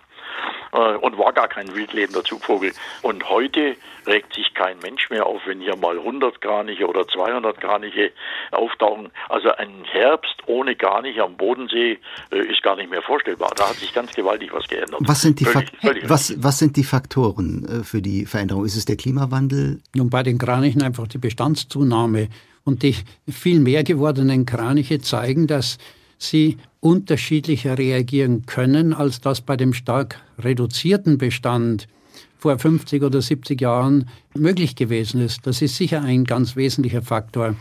äh, und war gar kein wildlebender Zugvogel. Und heute regt sich kein Mensch mehr auf, wenn hier mal 100 Kraniche oder 200 Kraniche auftauchen. Also ein Herbst ohne Kranich am Bodensee äh, ist gar nicht mehr vorstellbar. Da hat sich ganz gewaltig was geändert. Was sind die, völlig, völlig was, was sind die Faktoren äh, für die Veränderung? Ist es der Klimawandel? Nun, bei den Kranichen einfach die Bestandszunahme. Und die viel mehr gewordenen Kraniche zeigen, dass sie unterschiedlicher reagieren können, als das bei dem stark reduzierten Bestand vor 50 oder 70 Jahren möglich gewesen ist. Das ist sicher ein ganz wesentlicher Faktor.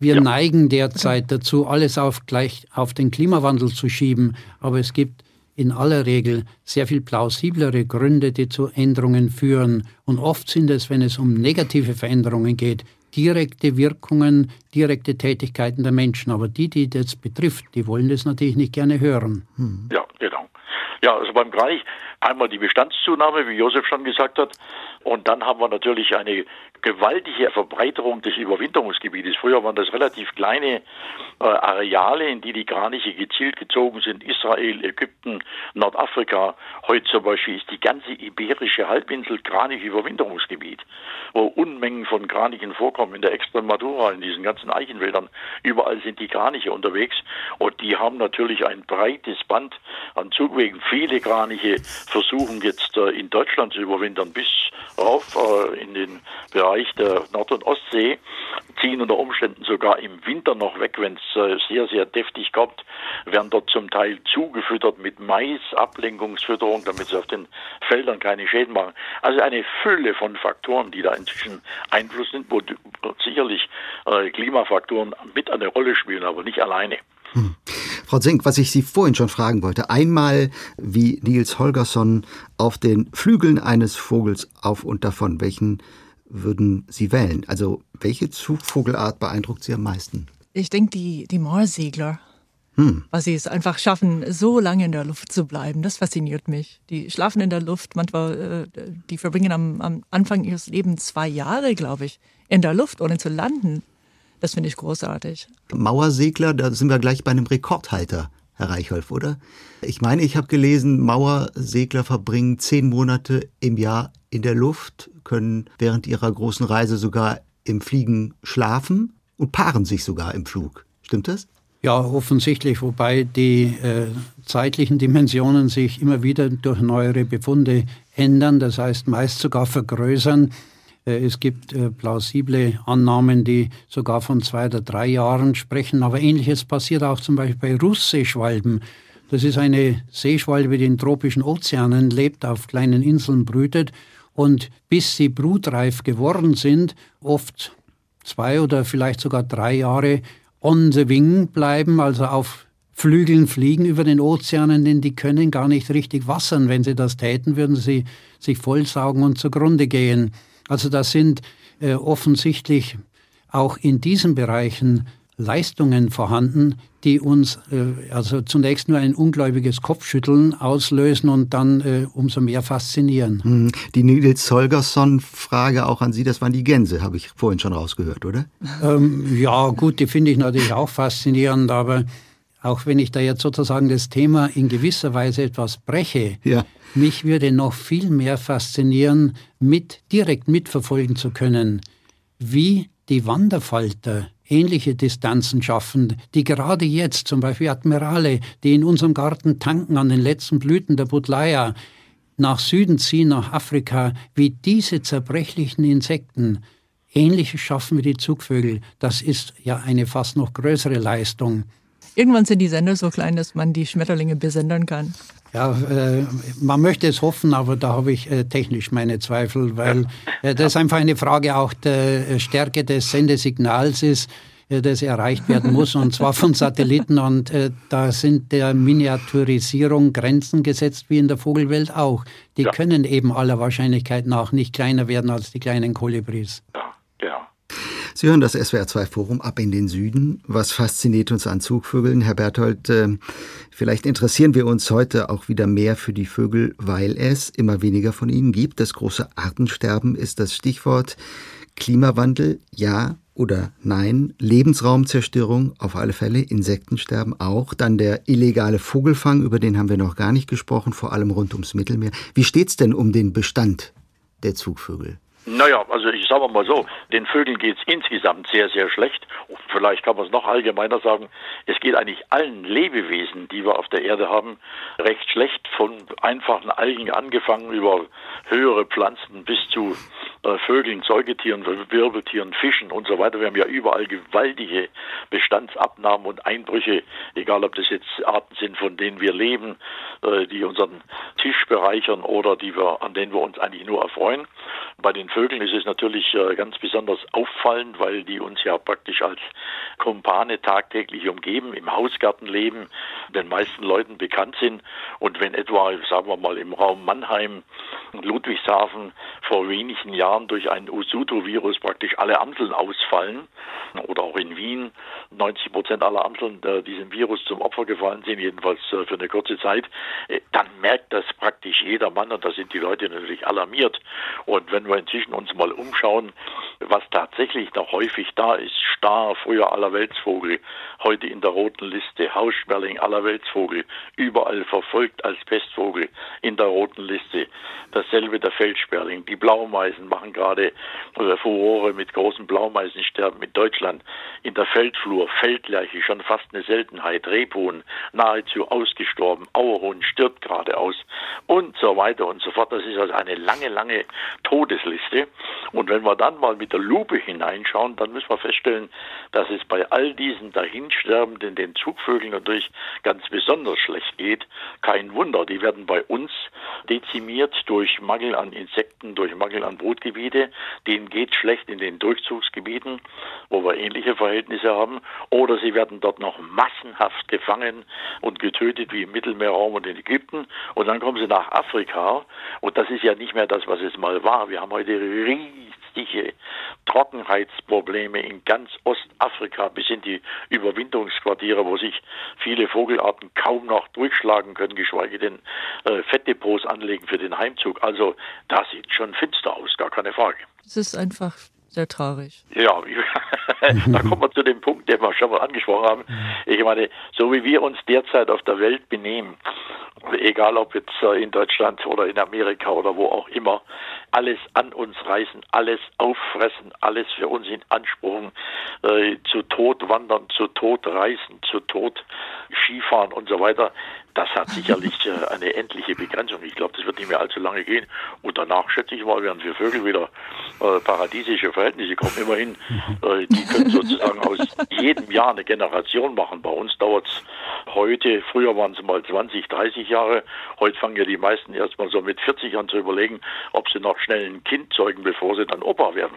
Wir ja. neigen derzeit dazu, alles auf gleich auf den Klimawandel zu schieben, aber es gibt in aller Regel sehr viel plausiblere Gründe, die zu Änderungen führen. Und oft sind es, wenn es um negative Veränderungen geht, direkte Wirkungen, direkte Tätigkeiten der Menschen. Aber die, die das betrifft, die wollen das natürlich nicht gerne hören. Hm. Ja, genau. Ja, also beim Greich einmal die Bestandszunahme, wie Josef schon gesagt hat, Und dann haben wir natürlich eine gewaltige Verbreiterung des Überwinterungsgebietes. Früher waren das relativ kleine äh, Areale, in die die Kraniche gezielt gezogen sind. Israel, Ägypten, Nordafrika. Heute zum Beispiel ist die ganze iberische Halbinsel Kranich-Überwinterungsgebiet, wo Unmengen von Kranichen vorkommen. In der Extremadura, in diesen ganzen Eichenwäldern, überall sind die Kraniche unterwegs. Und die haben natürlich ein breites Band an Zugwegen. Viele Kraniche versuchen jetzt äh, in Deutschland zu überwintern, bis rauf äh, in den Bereich der Nord- und Ostsee, ziehen unter Umständen sogar im Winter noch weg, wenn es äh, sehr, sehr deftig kommt, werden dort zum Teil zugefüttert mit Mais, Ablenkungsfütterung, damit sie auf den Feldern keine Schäden machen. Also eine Fülle von Faktoren, die da inzwischen Einfluss sind, wo sicherlich äh, Klimafaktoren mit eine Rolle spielen, aber nicht alleine. Hm. Frau Zink, was ich Sie vorhin schon fragen wollte, einmal wie Nils Holgersson auf den Flügeln eines Vogels auf und davon, welchen würden Sie wählen? Also welche Zugvogelart beeindruckt Sie am meisten? Ich denke die, die Moorsegler. Hm. Weil sie es einfach schaffen, so lange in der Luft zu bleiben. Das fasziniert mich. Die schlafen in der Luft, manchmal, äh, die verbringen am, am Anfang ihres Lebens zwei Jahre, glaube ich, in der Luft, ohne zu landen. Das finde ich großartig. Mauersegler, da sind wir gleich bei einem Rekordhalter, Herr Reichholf, oder? Ich meine, ich habe gelesen, Mauersegler verbringen zehn Monate im Jahr in der Luft, können während ihrer großen Reise sogar im Fliegen schlafen und paaren sich sogar im Flug. Stimmt das? Ja, offensichtlich, wobei die äh, zeitlichen Dimensionen sich immer wieder durch neuere Befunde ändern, das heißt meist sogar vergrößern. Äh, es gibt äh, plausible Annahmen, die sogar von zwei oder drei Jahren sprechen. Aber ähnliches passiert auch zum Beispiel bei Russseeschwalben. Das ist eine Seeschwalbe, die in tropischen Ozeanen lebt, auf kleinen Inseln brütet und bis sie brutreif geworden sind, oft zwei oder vielleicht sogar drei Jahre on the wing bleiben, also auf Flügeln fliegen über den Ozeanen, denn die können gar nicht richtig wassern. Wenn sie das täten, würden sie sich vollsaugen und zugrunde gehen. Also da sind äh, offensichtlich auch in diesen Bereichen Leistungen vorhanden, die uns äh, also zunächst nur ein ungläubiges Kopfschütteln auslösen und dann äh, umso mehr faszinieren. Hm, die Nils Holgersson-Frage auch an Sie, das waren die Gänse, habe ich vorhin schon rausgehört, oder? Ähm, ja, gut, die finde ich natürlich auch faszinierend, aber auch wenn ich da jetzt sozusagen das Thema in gewisser Weise etwas breche, ja. mich würde noch viel mehr faszinieren, mit, direkt mitverfolgen zu können, wie die Wanderfalter ähnliche Distanzen schaffen, die gerade jetzt, zum Beispiel Admirale, die in unserem Garten tanken an den letzten Blüten der Budleia, nach Süden ziehen, nach Afrika, wie diese zerbrechlichen Insekten Ähnliches schaffen wie die Zugvögel, das ist ja eine fast noch größere Leistung. Irgendwann sind die Sender so klein, dass man die Schmetterlinge besendern kann. Ja, äh, man möchte es hoffen, aber da habe ich äh, technisch meine Zweifel, weil äh, das einfach eine Frage auch der äh, Stärke des Sendesignals ist, äh, das erreicht werden muss, und zwar von Satelliten. Und äh, da sind der Miniaturisierung Grenzen gesetzt, wie in der Vogelwelt auch. Die ja. können eben aller Wahrscheinlichkeit nach nicht kleiner werden als die kleinen Kolibris. Ja. Sie hören das SWR2 Forum ab in den Süden. Was fasziniert uns an Zugvögeln? Herr Berthold, äh, vielleicht interessieren wir uns heute auch wieder mehr für die Vögel, weil es immer weniger von ihnen gibt. Das große Artensterben ist das Stichwort. Klimawandel, ja oder nein. Lebensraumzerstörung, auf alle Fälle. Insektensterben auch. Dann der illegale Vogelfang, über den haben wir noch gar nicht gesprochen, vor allem rund ums Mittelmeer. Wie steht's denn um den Bestand der Zugvögel? Naja, also ich sage mal so, den Vögeln geht es insgesamt sehr, sehr schlecht. Vielleicht kann man es noch allgemeiner sagen, es geht eigentlich allen Lebewesen, die wir auf der Erde haben, recht schlecht, von einfachen Algen angefangen über höhere Pflanzen bis zu äh, Vögeln, Säugetieren, Wirbeltieren, Fischen und so weiter. Wir haben ja überall gewaltige Bestandsabnahmen und Einbrüche, egal ob das jetzt Arten sind, von denen wir leben, äh, die unseren Tisch bereichern oder die wir, an denen wir uns eigentlich nur erfreuen. Bei den Vögeln ist es natürlich äh, ganz besonders auffallend, weil die uns ja praktisch als Kumpane tagtäglich umgeben, im Hausgarten leben, den meisten Leuten bekannt sind. Und wenn etwa, sagen wir mal, im Raum Mannheim, Ludwigshafen vor wenigen Jahren durch ein Usuto-Virus praktisch alle Amseln ausfallen, oder auch in Wien 90 Prozent aller Amseln äh, diesem Virus zum Opfer gefallen sind, jedenfalls äh, für eine kurze Zeit, dann merkt das praktisch jeder Mann und da sind die Leute natürlich alarmiert. Und wenn wir inzwischen uns mal umschauen, was tatsächlich noch häufig da ist, Star, früher Allerweltsvogel, heute in der roten Liste, Haussperling, Allerweltsvogel, überall verfolgt als Pestvogel in der roten Liste. Dasselbe der Feldsperling. Die Blaumeisen machen gerade Furore mit großen Blaumeisensterben in Deutschland. In der Feldflur, Feldlerche, schon fast eine Seltenheit. Rebhuhn, nahezu ausgestorben. Auerhuhn stirbt gerade aus. Und so weiter und so fort. Das ist also eine lange, lange Todesliste. Und wenn wir dann mal mit der Lupe hineinschauen, dann müssen wir feststellen, dass es bei all diesen Dahinsterbenden, den Zugvögeln natürlich ganz besonders schlecht geht. Kein Wunder, die werden bei uns dezimiert durch Mangel an Insekten, durch Mangel an Brutgebiete. Denen geht schlecht in den Durchzugsgebieten, wo wir ähnliche Verhältnisse haben. Oder sie werden dort noch massenhaft gefangen und getötet wie im Mittelmeerraum und in Ägypten. Und dann kommen sie nach Afrika. Und das ist ja nicht mehr das, was es mal war. Wir haben heute riesige Trockenheitsprobleme in ganz Ostafrika bis in die Überwinterungsquartiere, wo sich viele Vogelarten kaum noch durchschlagen können, geschweige denn äh, Fettdepots anlegen für den Heimzug. Also da sieht schon finster aus, gar keine Frage. Es ist einfach sehr traurig. Ja, *laughs* *laughs* da kommen wir zu dem Punkt, den wir schon mal angesprochen haben. Ich meine, so wie wir uns derzeit auf der Welt benehmen, egal ob jetzt äh, in Deutschland oder in Amerika oder wo auch immer, alles an uns reißen, alles auffressen, alles für uns in Anspruch, äh, zu Tod wandern, zu Tod reisen, zu Tod Skifahren und so weiter. Das hat sicherlich äh, eine endliche Begrenzung. Ich glaube, das wird nicht mehr allzu lange gehen. Und danach, schätze ich mal, werden für Vögel wieder äh, paradiesische Verhältnisse kommen. Immerhin, äh, die können sozusagen aus jedem Jahr eine Generation machen. Bei uns dauert es heute, früher waren es mal 20, 30 Jahre. Heute fangen ja die meisten erst mal so mit 40 an zu überlegen, ob sie noch schnell ein Kind zeugen, bevor sie dann Opa werden.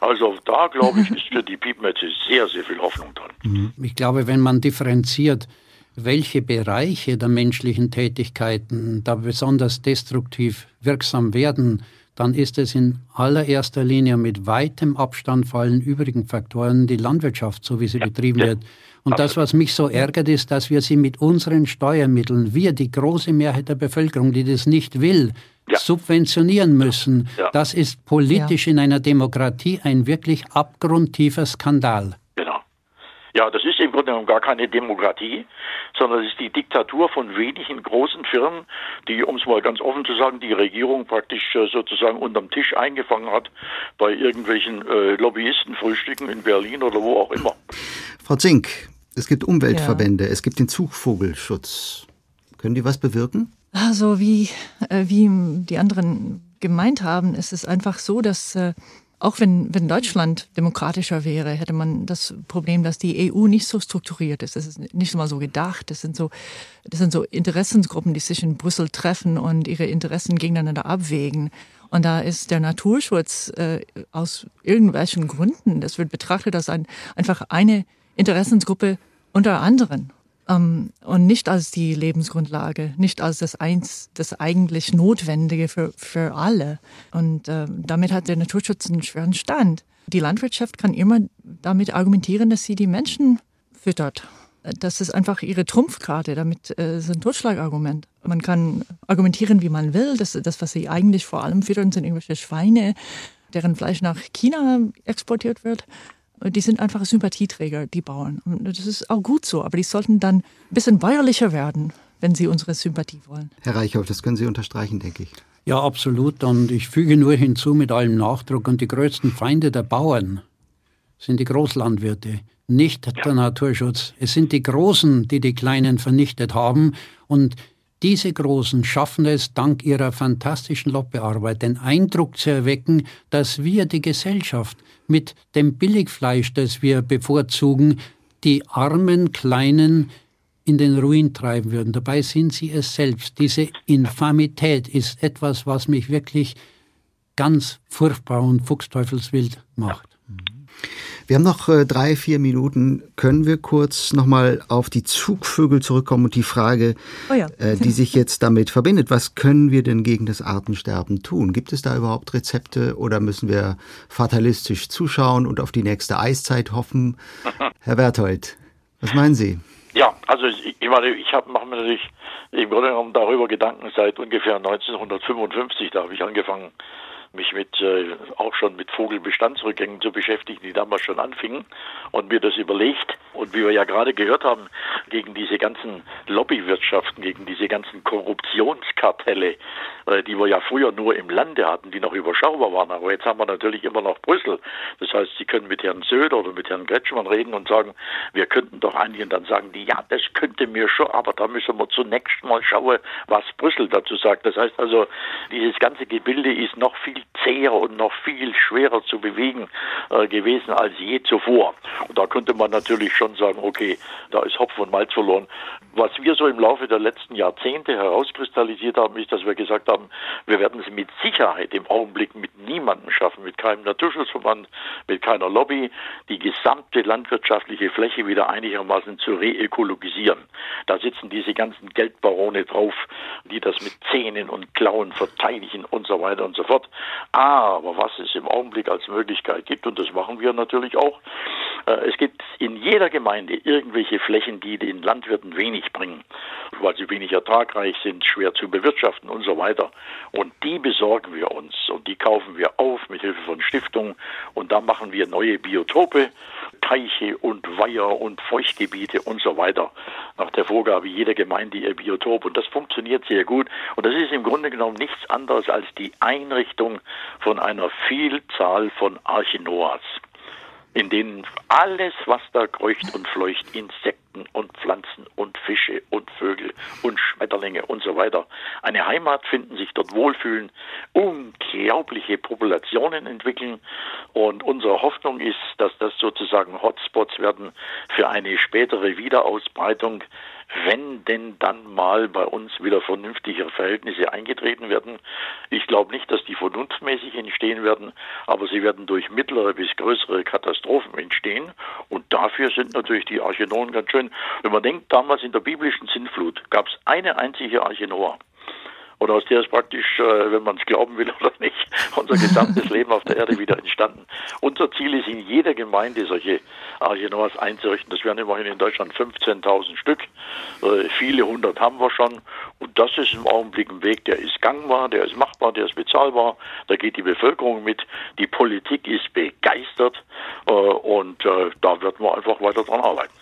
Also da, glaube ich, *laughs* ist für die Piepenmetze sehr, sehr viel Hoffnung dran. Ich glaube, wenn man differenziert, welche Bereiche der menschlichen Tätigkeiten da besonders destruktiv wirksam werden, dann ist es in allererster Linie mit weitem Abstand vor allen übrigen Faktoren die Landwirtschaft, so wie sie ja, betrieben ja. wird. Und das, was mich so ärgert, ist, dass wir sie mit unseren Steuermitteln, wir, die große Mehrheit der Bevölkerung, die das nicht will, ja. subventionieren müssen. Das ist politisch in einer Demokratie ein wirklich abgrundtiefer Skandal. Ja, das ist im Grunde genommen gar keine Demokratie, sondern es ist die Diktatur von wenigen großen Firmen, die, um es mal ganz offen zu sagen, die Regierung praktisch äh, sozusagen unterm Tisch eingefangen hat bei irgendwelchen äh, Lobbyistenfrühstücken in Berlin oder wo auch immer. Frau Zink, es gibt Umweltverbände, ja. es gibt den Zugvogelschutz. Können die was bewirken? Also wie, äh, wie die anderen gemeint haben, ist es einfach so, dass äh, auch wenn, wenn Deutschland demokratischer wäre, hätte man das Problem, dass die EU nicht so strukturiert ist. Das ist nicht immer so gedacht. Das sind so, das sind so Interessensgruppen, die sich in Brüssel treffen und ihre Interessen gegeneinander abwägen. Und da ist der Naturschutz äh, aus irgendwelchen Gründen, das wird betrachtet als ein, einfach eine Interessensgruppe unter anderen und nicht als die Lebensgrundlage, nicht als das eins, das eigentlich Notwendige für, für alle. Und äh, damit hat der Naturschutz einen schweren Stand. Die Landwirtschaft kann immer damit argumentieren, dass sie die Menschen füttert. Das ist einfach ihre Trumpfkarte, damit äh, ist ein Totschlagargument. Man kann argumentieren, wie man will. Das, das, was sie eigentlich vor allem füttern, sind irgendwelche Schweine, deren Fleisch nach China exportiert wird die sind einfach Sympathieträger, die Bauern. Und das ist auch gut so, aber die sollten dann ein bisschen bäuerlicher werden, wenn sie unsere Sympathie wollen. Herr Reichhoff, das können Sie unterstreichen, denke ich. Ja, absolut. Und ich füge nur hinzu mit allem Nachdruck, und die größten Feinde der Bauern sind die Großlandwirte, nicht der Naturschutz. Es sind die Großen, die die Kleinen vernichtet haben. Und diese Großen schaffen es dank ihrer fantastischen Lobbyarbeit, den Eindruck zu erwecken, dass wir die Gesellschaft mit dem Billigfleisch, das wir bevorzugen, die armen Kleinen in den Ruin treiben würden. Dabei sind sie es selbst. Diese Infamität ist etwas, was mich wirklich ganz furchtbar und fuchsteufelswild macht. Wir haben noch äh, drei, vier Minuten. Können wir kurz nochmal auf die Zugvögel zurückkommen und die Frage, oh ja. äh, die sich jetzt damit verbindet. Was können wir denn gegen das Artensterben tun? Gibt es da überhaupt Rezepte oder müssen wir fatalistisch zuschauen und auf die nächste Eiszeit hoffen? *laughs* Herr Berthold, was meinen Sie? Ja, also ich, ich meine, ich mache mir natürlich im Grunde genommen darüber Gedanken seit ungefähr 1955, da habe ich angefangen, mich mit äh, auch schon mit Vogelbestandsrückgängen zu beschäftigen, die damals schon anfingen und mir das überlegt und wie wir ja gerade gehört haben, gegen diese ganzen Lobbywirtschaften, gegen diese ganzen Korruptionskartelle, äh, die wir ja früher nur im Lande hatten, die noch überschaubar waren. Aber jetzt haben wir natürlich immer noch Brüssel. Das heißt, Sie können mit Herrn Söder oder mit Herrn Kretschmann reden und sagen, wir könnten doch einigen, dann sagen die, ja, das könnte mir schon, aber da müssen wir zunächst mal schauen, was Brüssel dazu sagt. Das heißt also, dieses ganze Gebilde ist noch viel zäher und noch viel schwerer zu bewegen äh, gewesen als je zuvor. Und da könnte man natürlich schon sagen, okay, da ist Hopfen und Malz verloren. Was wir so im Laufe der letzten Jahrzehnte herauskristallisiert haben, ist, dass wir gesagt haben, wir werden es mit Sicherheit im Augenblick mit niemandem schaffen, mit keinem Naturschutzverband, mit keiner Lobby, die gesamte landwirtschaftliche Fläche wieder einigermaßen zu reökologisieren. Da sitzen diese ganzen Geldbarone drauf, die das mit Zähnen und Klauen verteidigen und so weiter und so fort. Aber was es im Augenblick als Möglichkeit gibt, und das machen wir natürlich auch, es gibt in jeder Gemeinde irgendwelche Flächen, die den Landwirten wenig bringen, weil sie wenig ertragreich sind, schwer zu bewirtschaften und so weiter. Und die besorgen wir uns und die kaufen wir auf mit Hilfe von Stiftungen und da machen wir neue Biotope, Teiche und Weiher und Feuchtgebiete und so weiter nach der Vorgabe jeder Gemeinde ihr Biotop. Und das funktioniert sehr gut. Und das ist im Grunde genommen nichts anderes als die Einrichtung von einer Vielzahl von Arche Noahs in denen alles, was da kreucht und fleucht, Insekten und Pflanzen und Fische und Vögel und Schmetterlinge und so weiter, eine Heimat finden, sich dort wohlfühlen, unglaubliche Populationen entwickeln. Und unsere Hoffnung ist, dass das sozusagen Hotspots werden für eine spätere Wiederausbreitung wenn denn dann mal bei uns wieder vernünftigere Verhältnisse eingetreten werden. Ich glaube nicht, dass die vernunftmäßig entstehen werden, aber sie werden durch mittlere bis größere Katastrophen entstehen. Und dafür sind natürlich die Arche Noah ganz schön. Wenn man denkt, damals in der biblischen Sintflut gab es eine einzige Arche Noah und aus der ist praktisch, äh, wenn man es glauben will oder nicht, unser gesamtes Leben auf der Erde wieder entstanden. Unser Ziel ist in jeder Gemeinde solche Arche Noahs einzurichten. Das wären immerhin in Deutschland 15.000 Stück. Äh, viele hundert haben wir schon. Und das ist im Augenblick ein Weg, der ist gangbar, der ist machbar, der ist bezahlbar. Da geht die Bevölkerung mit. Die Politik ist begeistert. Äh, und da wird man einfach weiter dran arbeiten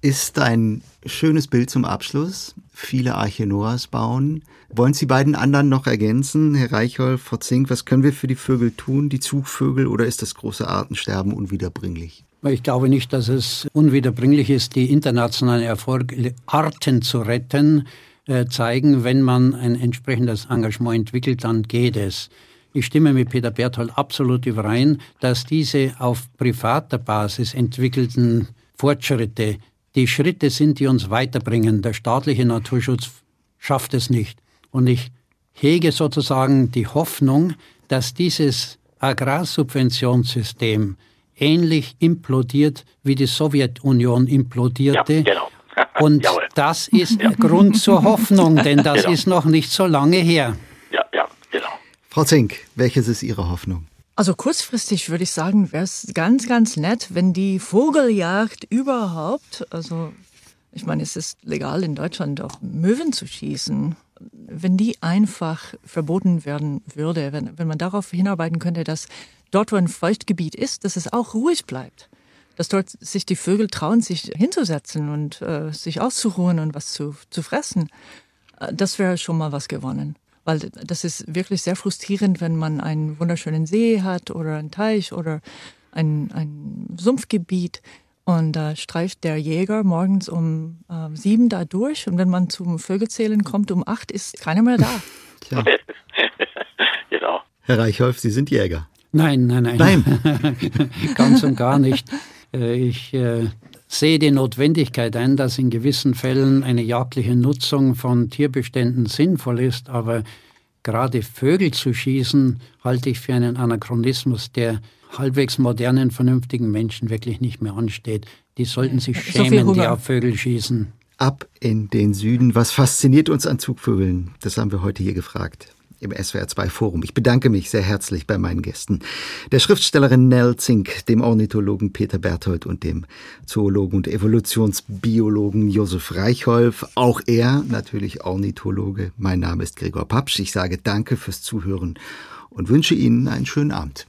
ist ein schönes Bild zum Abschluss. Viele Arche Noahs bauen. Wollen Sie beiden anderen noch ergänzen? Herr Reichholf, Frau Zink, was können wir für die Vögel tun, die Zugvögel, oder ist das große Artensterben unwiederbringlich? Ich glaube nicht, dass es unwiederbringlich ist, die internationalen Erfolge, Arten zu retten, äh, zeigen. Wenn man ein entsprechendes Engagement entwickelt, dann geht es. Ich stimme mit Peter Berthold absolut überein, dass diese auf privater Basis entwickelten Fortschritte die Schritte sind, die uns weiterbringen. Der staatliche Naturschutz schafft es nicht. Und ich hege sozusagen die Hoffnung, dass dieses Agrarsubventionssystem ähnlich implodiert, wie die Sowjetunion implodierte. Ja, genau. *laughs* Und das ist ja. Grund zur Hoffnung, denn das genau. ist noch nicht so lange her. Ja, ja, genau. Frau Zink, welches ist Ihre Hoffnung? Also kurzfristig würde ich sagen, wäre es ganz, ganz nett, wenn die Vogeljagd überhaupt, also ich meine, es ist legal in Deutschland auf Möwen zu schießen, wenn die einfach verboten werden würde, wenn, wenn man darauf hinarbeiten könnte, dass dort, wo ein Feuchtgebiet ist, dass es auch ruhig bleibt. Dass dort sich die Vögel trauen, sich hinzusetzen und äh, sich auszuruhen und was zu, zu fressen. Äh, das wäre schon mal was gewonnen weil das ist wirklich sehr frustrierend, wenn man einen wunderschönen See hat oder einen Teich oder ein, ein Sumpfgebiet und da streift der Jäger morgens um äh, sieben da durch und wenn man zum Vögelzählen kommt um acht, ist keiner mehr da. Tja. *laughs* genau. Herr Reichholf, Sie sind Jäger. Nein, nein, nein. Nein. *laughs* Ganz und gar nicht. Äh, ich äh, sehe die Notwendigkeit ein, dass in gewissen Fällen eine jagdliche Nutzung von Tierbeständen sinnvoll ist, aber gerade Vögel zu schießen, halte ich für einen Anachronismus, der halbwegs modernen, vernünftigen Menschen wirklich nicht mehr ansteht. Die sollten sich schämen, die auf Vögel schießen. Ab in den Süden. Was fasziniert uns an Zugvögeln? Das haben wir heute hier gefragt im SWR 2 Forum. Ich bedanke mich sehr herzlich bei meinen Gästen. Der Schriftstellerin Nell Zink, dem Ornithologen Peter Berthold und dem Zoologen und Evolutionsbiologen Josef Reichholf. Auch er natürlich Ornithologe. Mein Name ist Gregor Papsch. Ich sage danke fürs Zuhören und wünsche Ihnen einen schönen Abend.